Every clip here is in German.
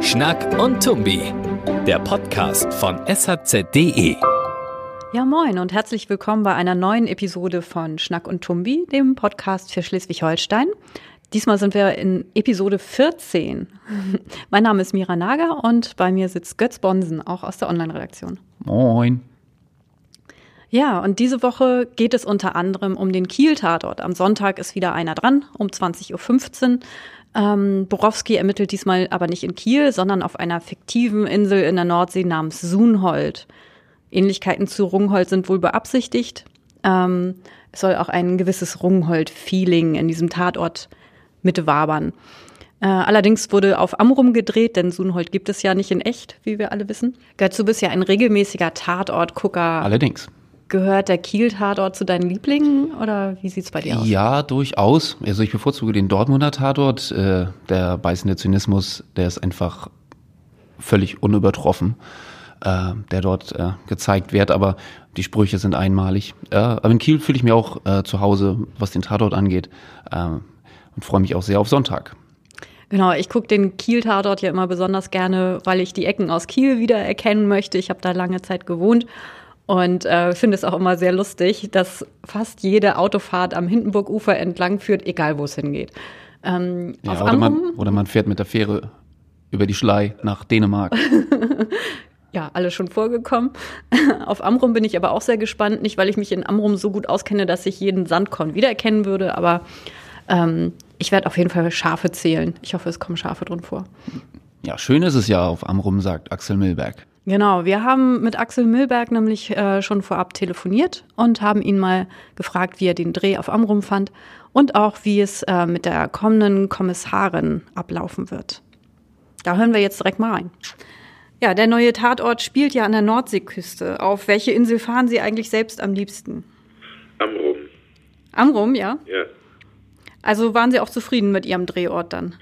Schnack und Tumbi, der Podcast von shz.de. Ja, moin und herzlich willkommen bei einer neuen Episode von Schnack und Tumbi, dem Podcast für Schleswig-Holstein. Diesmal sind wir in Episode 14. mein Name ist Mira Nager und bei mir sitzt Götz Bonsen, auch aus der Online-Redaktion. Moin. Ja, und diese Woche geht es unter anderem um den Kiel-Tatort. Am Sonntag ist wieder einer dran, um 20.15 Uhr. Ähm, Borowski ermittelt diesmal aber nicht in Kiel, sondern auf einer fiktiven Insel in der Nordsee namens Sunhold. Ähnlichkeiten zu Rungholt sind wohl beabsichtigt. Ähm, es soll auch ein gewisses Rungholt-Feeling in diesem Tatort mitwabern. Äh, allerdings wurde auf Amrum gedreht, denn Sunhold gibt es ja nicht in echt, wie wir alle wissen. Götz, du bist ja ein regelmäßiger Tatortgucker. Allerdings. Gehört der Kiel-Tatort zu deinen Lieblingen oder wie sieht's bei dir aus? Ja, durchaus. Also ich bevorzuge den Dortmunder Tatort. Äh, der beißende Zynismus, der ist einfach völlig unübertroffen, äh, der dort äh, gezeigt wird. Aber die Sprüche sind einmalig. Aber in Kiel fühle ich mich auch äh, zu Hause, was den Tatort angeht. Äh, und freue mich auch sehr auf Sonntag. Genau, ich gucke den Kiel-Tatort ja immer besonders gerne, weil ich die Ecken aus Kiel wieder erkennen möchte. Ich habe da lange Zeit gewohnt und äh, finde es auch immer sehr lustig, dass fast jede Autofahrt am Hindenburgufer entlang führt, egal wo es hingeht. Ähm, ja, oder, man, oder man fährt mit der Fähre über die Schlei nach Dänemark. ja, alles schon vorgekommen. Auf Amrum bin ich aber auch sehr gespannt. Nicht, weil ich mich in Amrum so gut auskenne, dass ich jeden Sandkorn wiedererkennen würde, aber ähm, ich werde auf jeden Fall Schafe zählen. Ich hoffe, es kommen Schafe drin vor. Ja, schön ist es ja auf Amrum, sagt Axel Milberg. Genau, wir haben mit Axel Milberg nämlich äh, schon vorab telefoniert und haben ihn mal gefragt, wie er den Dreh auf Amrum fand und auch, wie es äh, mit der kommenden Kommissarin ablaufen wird. Da hören wir jetzt direkt mal rein. Ja, der neue Tatort spielt ja an der Nordseeküste. Auf welche Insel fahren Sie eigentlich selbst am liebsten? Amrum. Amrum, ja? Ja. Also waren Sie auch zufrieden mit Ihrem Drehort dann?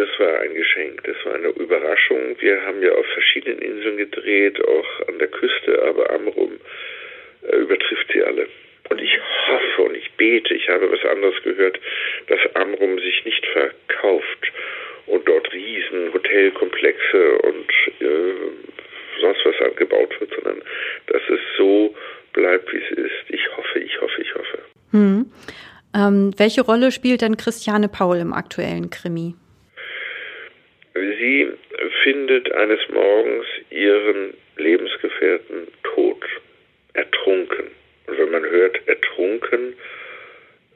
Das war ein Geschenk, das war eine Überraschung. Wir haben ja auf verschiedenen Inseln gedreht, auch an der Küste, aber Amrum äh, übertrifft sie alle. Und ich hoffe und ich bete, ich habe was anderes gehört, dass Amrum sich nicht verkauft und dort riesen Hotelkomplexe und äh, sonst was angebaut wird, sondern dass es so bleibt, wie es ist. Ich hoffe, ich hoffe, ich hoffe. Hm. Ähm, welche Rolle spielt denn Christiane Paul im aktuellen Krimi? Sie findet eines Morgens ihren Lebensgefährten tot, ertrunken. Und wenn man hört ertrunken,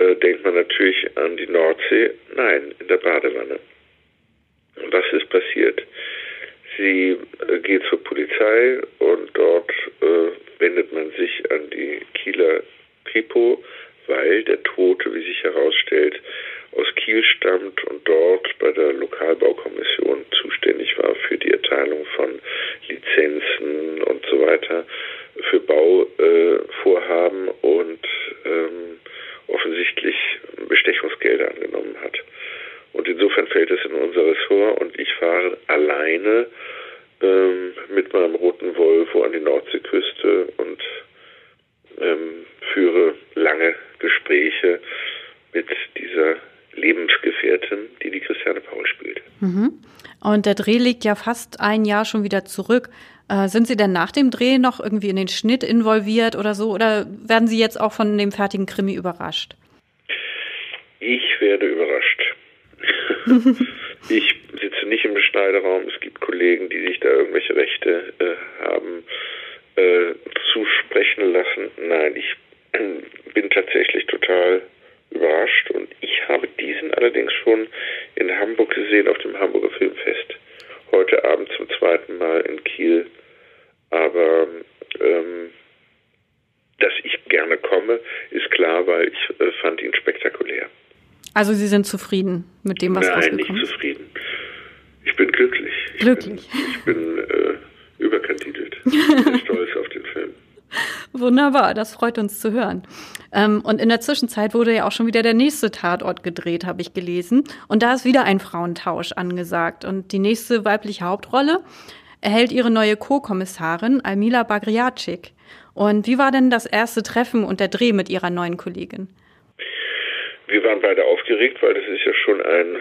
äh, denkt man natürlich an die Nordsee. Nein, in der Badewanne. Und was ist passiert? Sie äh, geht zur Polizei und dort äh, wendet man sich an die Kieler Kripo, weil der Tote, wie sich herausstellt, aus Kiel stammt und dort bei der Lokalbaukommission Erteilung von Lizenzen und so weiter für Bauvorhaben und ähm, offensichtlich Bestechungsgelder angenommen hat. Und insofern fällt es in unser Ressort und ich fahre alleine ähm, mit meinem roten Volvo an die Nordseeküste und ähm, führe lange Gespräche mit dieser Lebensgefährtin, die die Christiane Paul spielt. Mhm. Und der Dreh liegt ja fast ein Jahr schon wieder zurück. Äh, sind Sie denn nach dem Dreh noch irgendwie in den Schnitt involviert oder so? Oder werden Sie jetzt auch von dem fertigen Krimi überrascht? Ich werde überrascht. ich sitze nicht im Schneiderraum. Es gibt Kollegen, die sich da irgendwelche Rechte äh, haben äh, zusprechen lassen. Nein, ich bin tatsächlich total überrascht und ich habe diesen allerdings schon in Hamburg gesehen auf dem Hamburger Filmfest. Heute Abend zum zweiten Mal in Kiel. Aber ähm, dass ich gerne komme, ist klar, weil ich äh, fand ihn spektakulär. Also Sie sind zufrieden mit dem, was Nein, rausgekommen ist? Nein, nicht zufrieden. Ich bin glücklich. Glücklich. Ich bin, ich bin äh, überkandidelt. Ich bin stolz auf den Film. Wunderbar, das freut uns zu hören. Ähm, und in der Zwischenzeit wurde ja auch schon wieder der nächste Tatort gedreht, habe ich gelesen. Und da ist wieder ein Frauentausch angesagt. Und die nächste weibliche Hauptrolle erhält ihre neue Co-Kommissarin Almila Bagriacic. Und wie war denn das erste Treffen und der Dreh mit ihrer neuen Kollegin? Wir waren beide aufgeregt, weil das ist ja schon ein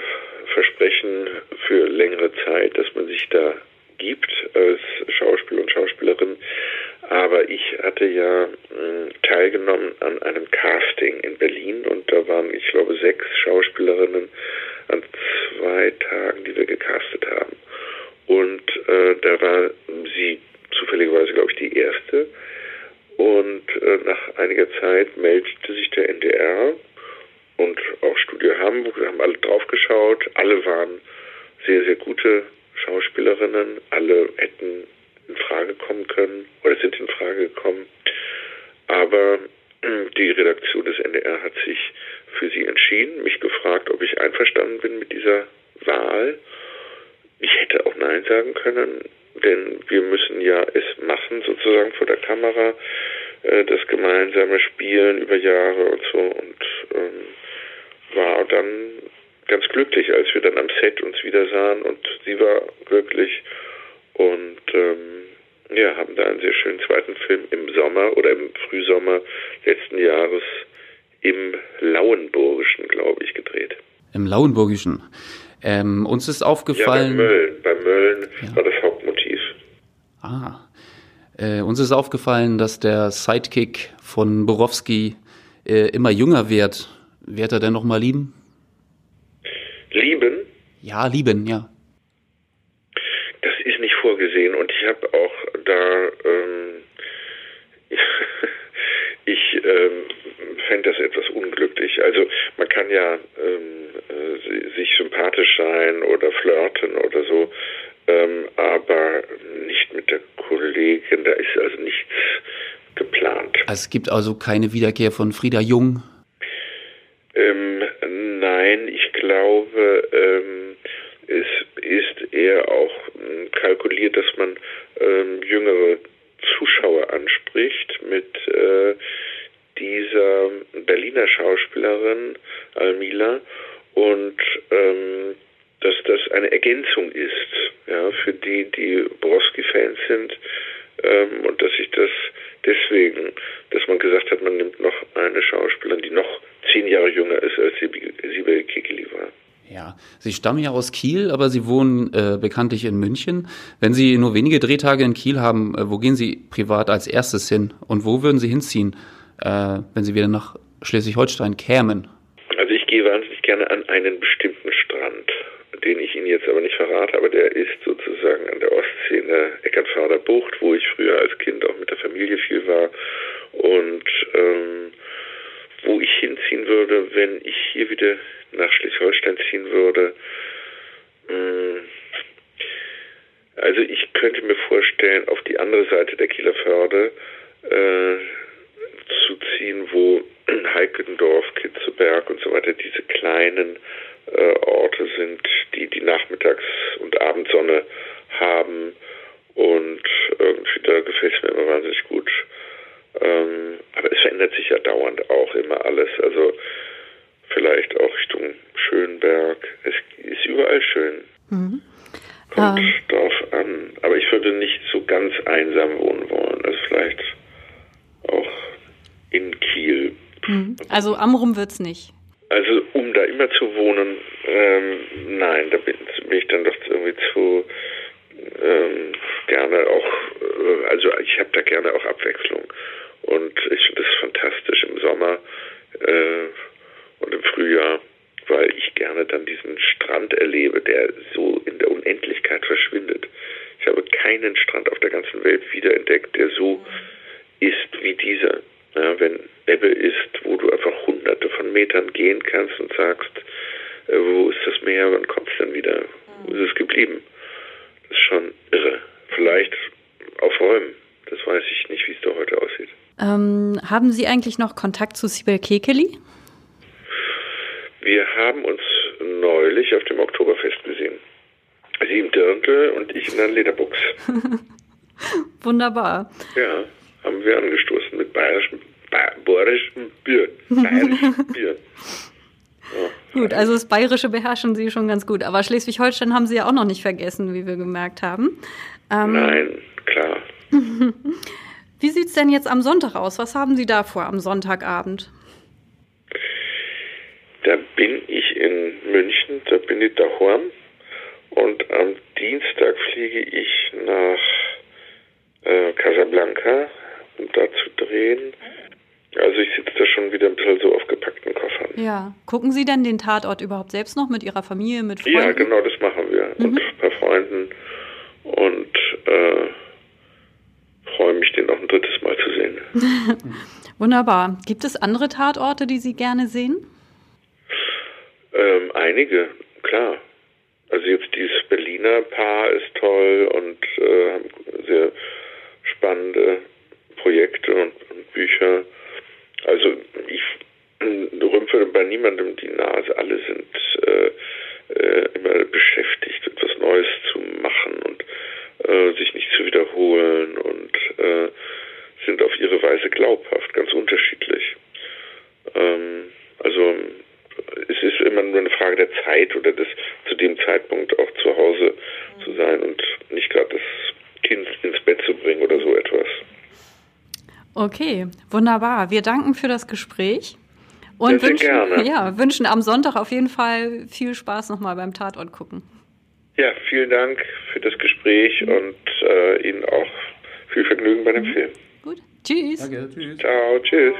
Versprechen für längere Zeit, dass man sich da gibt als Schauspieler und Schauspielerin. Aber ich hatte ja mh, teilgenommen an einem Casting in Berlin und da waren, ich glaube, sechs Schauspielerinnen an zwei Tagen, die wir gecastet haben. Und äh, da war sie zufälligerweise, glaube ich, die erste. Und äh, nach einiger Zeit meldete sich der NDR und auch Studio Hamburg, wir haben alle drauf geschaut. Alle waren sehr, sehr gute Schauspielerinnen. Alle hätten in Frage kommen können oder sind in Frage gekommen. Aber die Redaktion des NDR hat sich für sie entschieden, mich gefragt, ob ich einverstanden bin mit dieser Wahl. Ich hätte auch Nein sagen können, denn wir müssen ja es machen, sozusagen vor der Kamera, äh, das gemeinsame Spielen über Jahre und so. Und ähm, war dann ganz glücklich, als wir dann am Set uns wieder sahen und sie war glücklich und ähm, ja, haben da einen sehr schönen zweiten Film im Sommer oder im Frühsommer letzten Jahres im Lauenburgischen, glaube ich, gedreht. Im Lauenburgischen. Ähm, uns ist aufgefallen. Ja, bei Mölln. Bei Mölln ja. war das Hauptmotiv. Ah. Äh, uns ist aufgefallen, dass der Sidekick von Borowski äh, immer jünger wird. Wird er denn noch mal lieben? Lieben? Ja, lieben, ja. Das ist nicht vorgesehen und ich habe auch da, ähm, ich ähm, fände das etwas unglücklich. Also man kann ja ähm, äh, sich sympathisch sein oder flirten oder so, ähm, aber nicht mit der Kollegin, da ist also nichts geplant. Es gibt also keine Wiederkehr von Frieda Jung? Ähm, nein, ich glaube, ähm, es ist eher auch ähm, kalkuliert, dass man ähm, jüngere Zuschauer anspricht mit äh, dieser Berliner Schauspielerin Almila und ähm, dass das eine Ergänzung ist, ja, für die, die Borowski-Fans sind ähm, und dass sich das deswegen, dass man gesagt hat, man nimmt noch eine Schauspielerin, die noch zehn Jahre jünger ist, als Sibel Kikili war. Ja, Sie stammen ja aus Kiel, aber Sie wohnen äh, bekanntlich in München. Wenn Sie nur wenige Drehtage in Kiel haben, äh, wo gehen Sie privat als erstes hin und wo würden Sie hinziehen, äh, wenn Sie wieder nach Schleswig-Holstein kämen? Also ich gehe wahnsinnig gerne an einen bestimmten Strand, den ich Ihnen jetzt aber nicht verrate, aber der ist sozusagen an der Ostsee in der Eckernförder Bucht, wo ich früher als Kind auch mit der Familie viel war und ähm, wo ich hinziehen würde, wenn ich hier wieder nach Schleswig-Holstein ziehen würde. Also ich könnte mir vorstellen, auf die andere Seite der Kieler Förde äh, zu ziehen, wo Heikendorf, Kitzeberg und so weiter diese kleinen äh, Orte sind, die die Nachmittags- und Abendsonne haben. Und irgendwie da gefällt es mir immer wahnsinnig gut. Ähm, aber es verändert sich ja dauernd auch immer alles. Also vielleicht auch Richtung Schönberg. Es ist überall schön. Mhm. Kommt ähm. drauf an. Aber ich würde nicht so ganz einsam wohnen wollen. Also vielleicht auch in Kiel. Mhm. Also Amrum wird es nicht. Also um da immer zu wohnen, ähm, nein, da bin, bin, ich dann doch irgendwie zu ähm, gerne auch, äh, also ich habe da gerne auch Abwechslung. Und ich finde es fantastisch im Sommer äh, und im Frühjahr, weil ich gerne dann diesen Strand erlebe, der so in der Unendlichkeit verschwindet. Ich habe keinen Strand auf der ganzen Welt wiederentdeckt, der so ist wie dieser. Ja, wenn Ebbe ist, wo du einfach hunderte von Metern kannst und sagst, äh, wo ist das Meer, wann kommt es denn wieder? Wo ist es geblieben? Das ist schon irre. Vielleicht auf Räumen. Das weiß ich nicht, wie es da heute aussieht. Ähm, haben Sie eigentlich noch Kontakt zu Sibel Kekeli? Wir haben uns neulich auf dem Oktoberfest gesehen. Sie im Dirndl und ich in einer Lederbuchs. Wunderbar. Ja, haben wir angestoßen mit bayerischem, bayerischem Bier. Bayerischem Bier. Gut, also das Bayerische beherrschen Sie schon ganz gut. Aber Schleswig-Holstein haben Sie ja auch noch nicht vergessen, wie wir gemerkt haben. Ähm, Nein, klar. wie sieht es denn jetzt am Sonntag aus? Was haben Sie da vor am Sonntagabend? Da bin ich in München, da bin ich daheim. Und am Dienstag fliege ich nach äh, Casablanca, um da zu drehen. Also ich sitze da schon wieder ein bisschen so auf gepackten Koffern. Ja. Gucken Sie denn den Tatort überhaupt selbst noch mit Ihrer Familie, mit Freunden? Ja, genau, das machen wir. Mhm. Und ein paar Freunden. Und äh, freue mich, den noch ein drittes Mal zu sehen. Wunderbar. Gibt es andere Tatorte, die Sie gerne sehen? Ähm, einige, klar. Also jetzt dieses Berliner Paar ist toll und äh, haben sehr spannende Projekte und, und Bücher. Also ich rümpfe bei niemandem die Nase. Alle sind äh, äh, immer beschäftigt, etwas Neues zu machen und äh, sich nicht zu wiederholen und äh, sind auf ihre Weise glaubhaft, ganz unterschiedlich. Ähm, also es ist immer nur eine Frage der Zeit oder des zu dem Zeitpunkt auch zu Hause zu sein und nicht gerade das Kind ins Bett zu bringen oder so etwas. Okay, wunderbar. Wir danken für das Gespräch und sehr, wünschen, gerne. Ja, wünschen am Sonntag auf jeden Fall viel Spaß nochmal beim Tatort gucken. Ja, vielen Dank für das Gespräch und äh, Ihnen auch viel Vergnügen bei dem mhm. Film. Gut, tschüss. Danke, tschüss. Ciao, tschüss.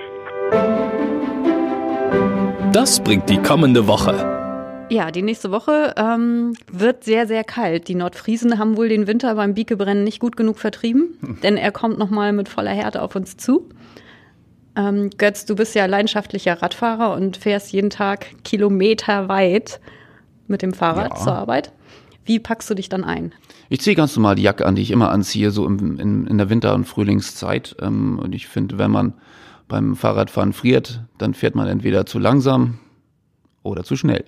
Das bringt die kommende Woche. Ja, die nächste Woche ähm, wird sehr, sehr kalt. Die Nordfriesen haben wohl den Winter beim Biekebrennen nicht gut genug vertrieben, hm. denn er kommt nochmal mit voller Härte auf uns zu. Ähm, Götz, du bist ja leidenschaftlicher Radfahrer und fährst jeden Tag kilometerweit mit dem Fahrrad ja. zur Arbeit. Wie packst du dich dann ein? Ich ziehe ganz normal die Jacke an, die ich immer anziehe, so im, in, in der Winter- und Frühlingszeit. Ähm, und ich finde, wenn man beim Fahrradfahren friert, dann fährt man entweder zu langsam oder zu schnell.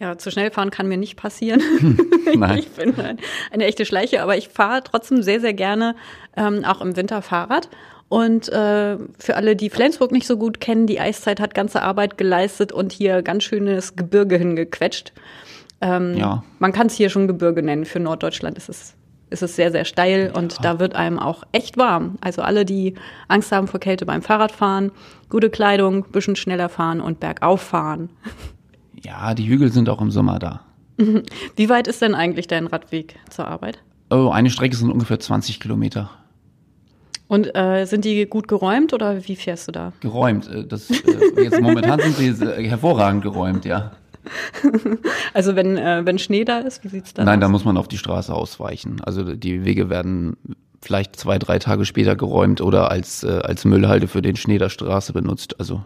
Ja, zu schnell fahren kann mir nicht passieren. Nein. ich bin ein, eine echte Schleiche, aber ich fahre trotzdem sehr, sehr gerne ähm, auch im Winter Fahrrad. Und äh, für alle, die Flensburg nicht so gut kennen, die Eiszeit hat ganze Arbeit geleistet und hier ganz schönes Gebirge hingequetscht. Ähm, ja. Man kann es hier schon Gebirge nennen. Für Norddeutschland ist es, ist es sehr, sehr steil ja. und da wird einem auch echt warm. Also alle, die Angst haben vor Kälte beim Fahrradfahren, gute Kleidung, bisschen schneller fahren und bergauf fahren. Ja, die Hügel sind auch im Sommer da. Wie weit ist denn eigentlich dein Radweg zur Arbeit? Oh, eine Strecke sind ungefähr 20 Kilometer. Und äh, sind die gut geräumt oder wie fährst du da? Geräumt. Äh, das, äh, jetzt momentan sind sie hervorragend geräumt, ja. Also wenn, äh, wenn Schnee da ist, wie sieht's da aus? Nein, da muss man auf die Straße ausweichen. Also die Wege werden vielleicht zwei, drei Tage später geräumt oder als, äh, als Müllhalde für den Schnee der Straße benutzt. Also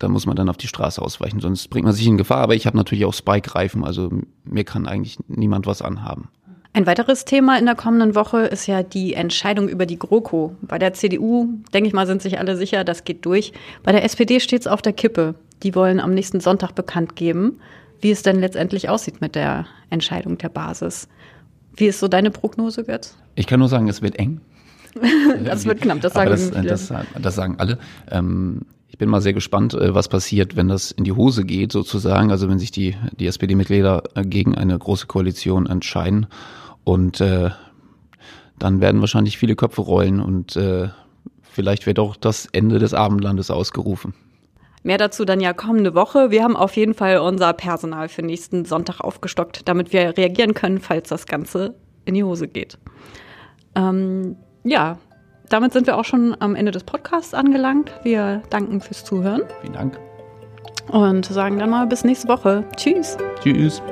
da muss man dann auf die Straße ausweichen, sonst bringt man sich in Gefahr. Aber ich habe natürlich auch Spike-Reifen, also mir kann eigentlich niemand was anhaben. Ein weiteres Thema in der kommenden Woche ist ja die Entscheidung über die GroKo. Bei der CDU, denke ich mal, sind sich alle sicher, das geht durch. Bei der SPD steht es auf der Kippe. Die wollen am nächsten Sonntag bekannt geben, wie es denn letztendlich aussieht mit der Entscheidung der Basis. Wie ist so deine Prognose, Götz? Ich kann nur sagen, es wird eng. das wird knapp, das sagen, das, das, das sagen alle. Ähm, ich bin mal sehr gespannt, äh, was passiert, wenn das in die Hose geht, sozusagen. Also wenn sich die, die SPD-Mitglieder äh, gegen eine große Koalition entscheiden. Und äh, dann werden wahrscheinlich viele Köpfe rollen und äh, vielleicht wird auch das Ende des Abendlandes ausgerufen. Mehr dazu dann ja kommende Woche. Wir haben auf jeden Fall unser Personal für nächsten Sonntag aufgestockt, damit wir reagieren können, falls das Ganze in die Hose geht. Ähm, ja, damit sind wir auch schon am Ende des Podcasts angelangt. Wir danken fürs Zuhören. Vielen Dank. Und sagen dann mal bis nächste Woche. Tschüss. Tschüss.